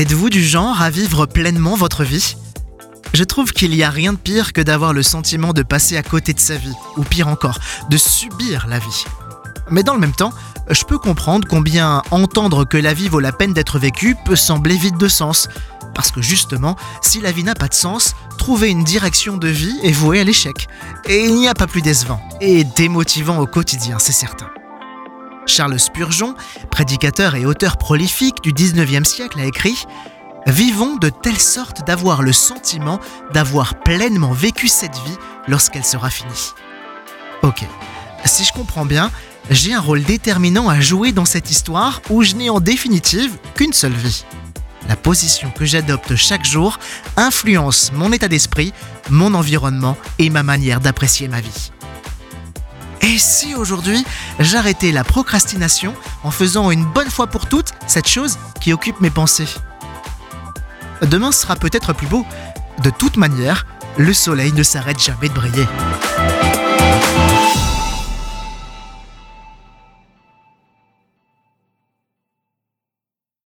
Êtes-vous du genre à vivre pleinement votre vie? Je trouve qu'il n'y a rien de pire que d'avoir le sentiment de passer à côté de sa vie, ou pire encore, de subir la vie. Mais dans le même temps, je peux comprendre combien entendre que la vie vaut la peine d'être vécue peut sembler vide de sens. Parce que justement, si la vie n'a pas de sens, trouver une direction de vie est voué à l'échec. Et il n'y a pas plus décevant et démotivant au quotidien, c'est certain. Charles Spurgeon, prédicateur et auteur prolifique du 19e siècle, a écrit Vivons de telle sorte d'avoir le sentiment d'avoir pleinement vécu cette vie lorsqu'elle sera finie. Ok, si je comprends bien, j'ai un rôle déterminant à jouer dans cette histoire où je n'ai en définitive qu'une seule vie. La position que j'adopte chaque jour influence mon état d'esprit, mon environnement et ma manière d'apprécier ma vie. Et si aujourd'hui j'arrêtais la procrastination en faisant une bonne fois pour toutes cette chose qui occupe mes pensées Demain sera peut-être plus beau. De toute manière, le soleil ne s'arrête jamais de briller.